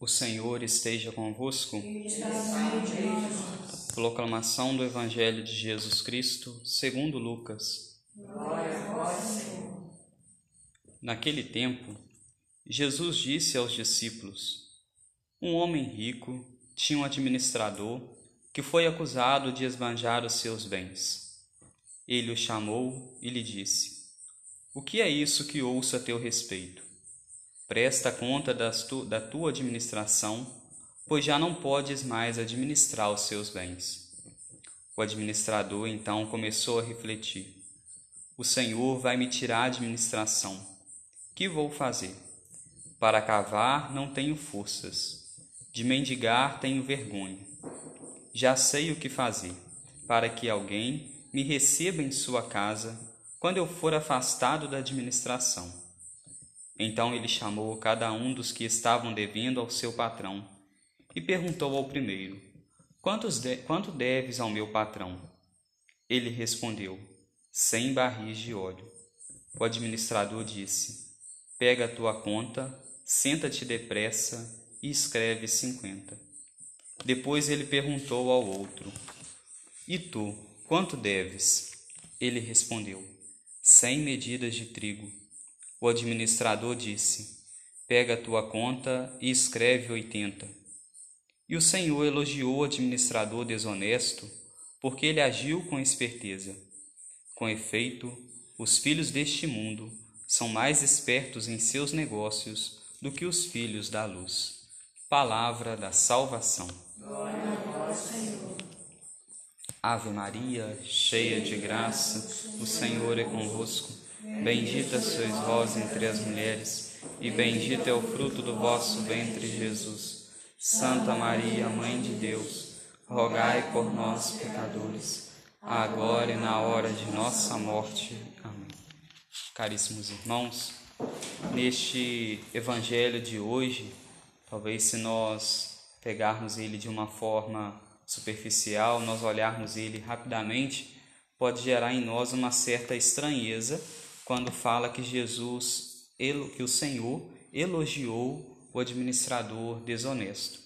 O Senhor esteja convosco. Proclamação do Evangelho de Jesus Cristo, segundo Lucas. Naquele tempo, Jesus disse aos discípulos: Um homem rico tinha um administrador que foi acusado de esbanjar os seus bens. Ele o chamou e lhe disse: O que é isso que ouço a teu respeito? Presta conta tu, da tua administração, pois já não podes mais administrar os seus bens. O administrador então começou a refletir: O Senhor vai me tirar a administração. Que vou fazer? Para cavar não tenho forças, de mendigar tenho vergonha. Já sei o que fazer, para que alguém me receba em sua casa quando eu for afastado da administração. Então ele chamou cada um dos que estavam devendo ao seu patrão e perguntou ao primeiro: de Quanto deves ao meu patrão? Ele respondeu: Cem barris de óleo. O administrador disse: Pega a tua conta, senta-te depressa e escreve cinquenta. Depois ele perguntou ao outro: E tu, quanto deves? Ele respondeu: Cem medidas de trigo. O administrador disse: Pega a tua conta e escreve oitenta. E o Senhor elogiou o administrador desonesto, porque ele agiu com esperteza. Com efeito, os filhos deste mundo são mais espertos em seus negócios do que os filhos da luz. Palavra da salvação. Glória a vós, Senhor. Ave Maria, cheia de graça, o Senhor é convosco. Bendita sois vós entre as mulheres, e bendito é o fruto do vosso ventre, Jesus. Santa Maria, Mãe de Deus, rogai por nós, pecadores, agora e na hora de nossa morte. Amém. Caríssimos irmãos, neste evangelho de hoje, talvez se nós pegarmos ele de uma forma superficial, nós olharmos ele rapidamente, pode gerar em nós uma certa estranheza quando fala que Jesus, que o Senhor elogiou o administrador desonesto.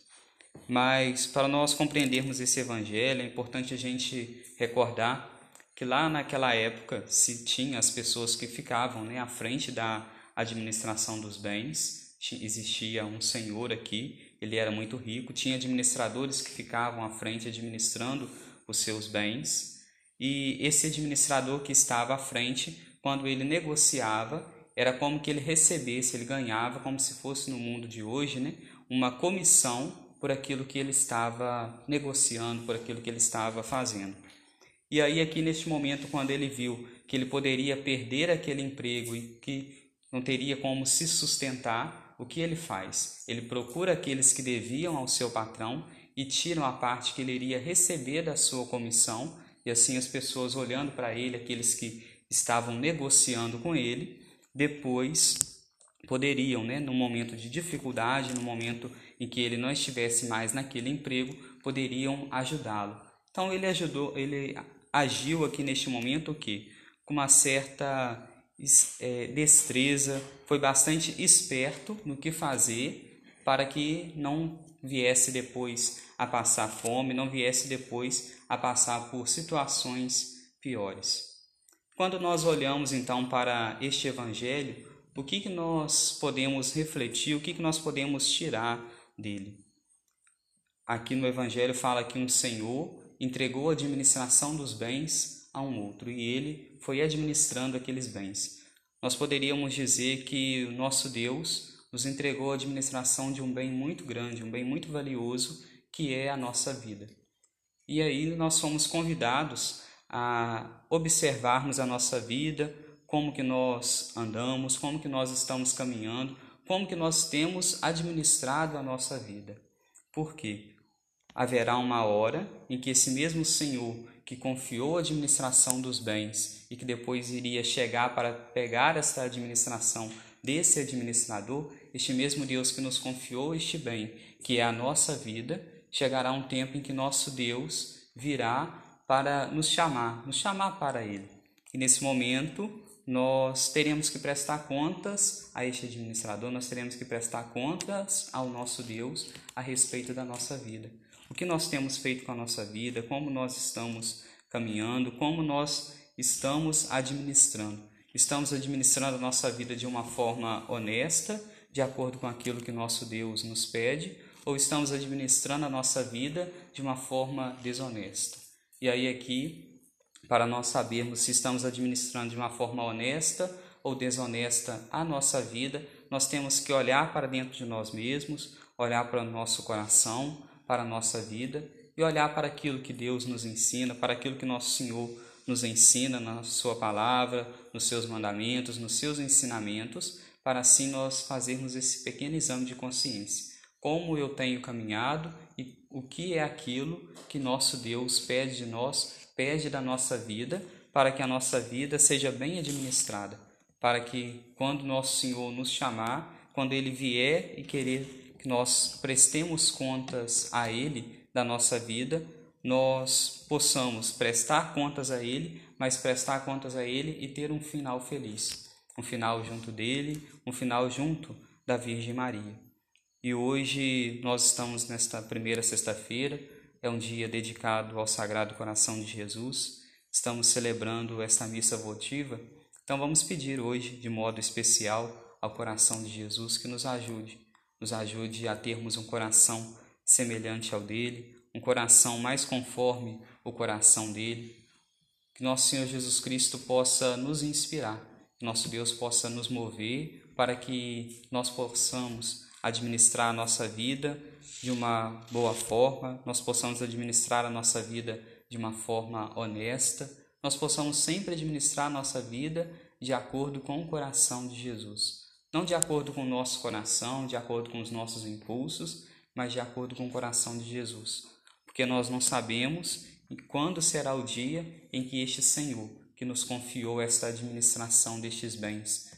Mas para nós compreendermos esse evangelho, é importante a gente recordar que lá naquela época se tinha as pessoas que ficavam né, à frente da administração dos bens. Existia um senhor aqui, ele era muito rico, tinha administradores que ficavam à frente administrando os seus bens. E esse administrador que estava à frente quando ele negociava, era como que ele recebesse, ele ganhava, como se fosse no mundo de hoje, né, uma comissão por aquilo que ele estava negociando, por aquilo que ele estava fazendo. E aí, aqui neste momento, quando ele viu que ele poderia perder aquele emprego e que não teria como se sustentar, o que ele faz? Ele procura aqueles que deviam ao seu patrão e tiram a parte que ele iria receber da sua comissão, e assim as pessoas olhando para ele, aqueles que estavam negociando com ele, depois poderiam, né, no momento de dificuldade, no momento em que ele não estivesse mais naquele emprego, poderiam ajudá-lo. Então ele ajudou, ele agiu aqui neste momento o que com uma certa é, destreza, foi bastante esperto no que fazer para que não viesse depois a passar fome, não viesse depois a passar por situações piores. Quando nós olhamos então para este evangelho, o que, que nós podemos refletir, o que, que nós podemos tirar dele? Aqui no evangelho fala que um senhor entregou a administração dos bens a um outro e ele foi administrando aqueles bens. Nós poderíamos dizer que o nosso Deus nos entregou a administração de um bem muito grande, um bem muito valioso, que é a nossa vida. E aí nós somos convidados a observarmos a nossa vida, como que nós andamos, como que nós estamos caminhando, como que nós temos administrado a nossa vida. Por quê? Haverá uma hora em que esse mesmo Senhor que confiou a administração dos bens e que depois iria chegar para pegar essa administração desse administrador, este mesmo Deus que nos confiou este bem, que é a nossa vida, chegará um tempo em que nosso Deus virá para nos chamar, nos chamar para Ele. E nesse momento, nós teremos que prestar contas a este administrador, nós teremos que prestar contas ao nosso Deus a respeito da nossa vida. O que nós temos feito com a nossa vida, como nós estamos caminhando, como nós estamos administrando. Estamos administrando a nossa vida de uma forma honesta, de acordo com aquilo que nosso Deus nos pede, ou estamos administrando a nossa vida de uma forma desonesta. E aí aqui para nós sabermos se estamos administrando de uma forma honesta ou desonesta a nossa vida, nós temos que olhar para dentro de nós mesmos, olhar para o nosso coração, para a nossa vida e olhar para aquilo que Deus nos ensina, para aquilo que nosso Senhor nos ensina na Sua palavra, nos seus mandamentos, nos seus ensinamentos, para assim nós fazermos esse pequeno exame de consciência. Como eu tenho caminhado e o que é aquilo que nosso Deus pede de nós pede da nossa vida para que a nossa vida seja bem administrada, para que quando nosso Senhor nos chamar, quando Ele vier e querer que nós prestemos contas a Ele da nossa vida, nós possamos prestar contas a Ele, mas prestar contas a Ele e ter um final feliz, um final junto dele, um final junto da Virgem Maria. E hoje nós estamos nesta primeira sexta-feira é um dia dedicado ao Sagrado Coração de Jesus. Estamos celebrando esta missa votiva, então vamos pedir hoje, de modo especial, ao coração de Jesus que nos ajude, nos ajude a termos um coração semelhante ao dele, um coração mais conforme o coração dele. Que nosso Senhor Jesus Cristo possa nos inspirar, que nosso Deus possa nos mover para que nós possamos administrar a nossa vida de uma boa forma, nós possamos administrar a nossa vida de uma forma honesta, nós possamos sempre administrar a nossa vida de acordo com o coração de Jesus. Não de acordo com o nosso coração, de acordo com os nossos impulsos, mas de acordo com o coração de Jesus. Porque nós não sabemos quando será o dia em que este Senhor, que nos confiou esta administração destes bens,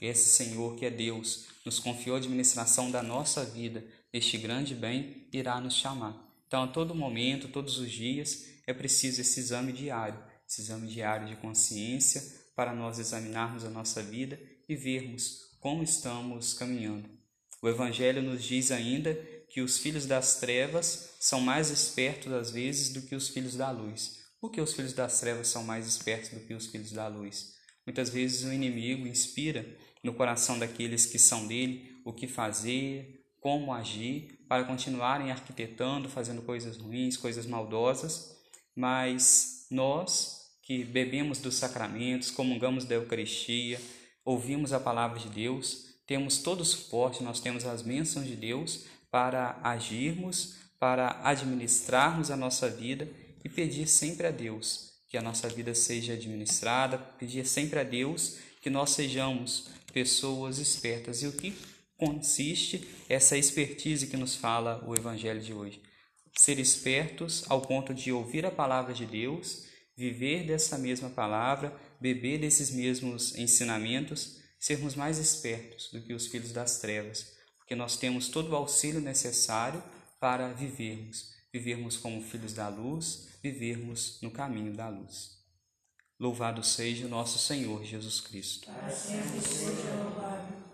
esse Senhor que é Deus, nos confiou a administração da nossa vida, este grande bem irá nos chamar. Então, a todo momento, todos os dias, é preciso esse exame diário, esse exame diário de consciência, para nós examinarmos a nossa vida e vermos como estamos caminhando. O Evangelho nos diz ainda que os filhos das trevas são mais espertos às vezes do que os filhos da luz. Por que os filhos das trevas são mais espertos do que os filhos da luz? Muitas vezes o inimigo inspira no coração daqueles que são dele o que fazer, como agir para continuarem arquitetando, fazendo coisas ruins, coisas maldosas, mas nós que bebemos dos sacramentos, comungamos da Eucaristia, ouvimos a palavra de Deus, temos todo o suporte, nós temos as bênçãos de Deus para agirmos, para administrarmos a nossa vida e pedir sempre a Deus que a nossa vida seja administrada, pedir sempre a Deus que nós sejamos pessoas espertas. E o que consiste essa expertise que nos fala o Evangelho de hoje. Ser espertos ao ponto de ouvir a palavra de Deus, viver dessa mesma palavra, beber desses mesmos ensinamentos, sermos mais espertos do que os filhos das trevas, porque nós temos todo o auxílio necessário para vivermos, vivermos como filhos da luz, vivermos no caminho da luz. Louvado seja o nosso Senhor Jesus Cristo. Para sempre seja louvado.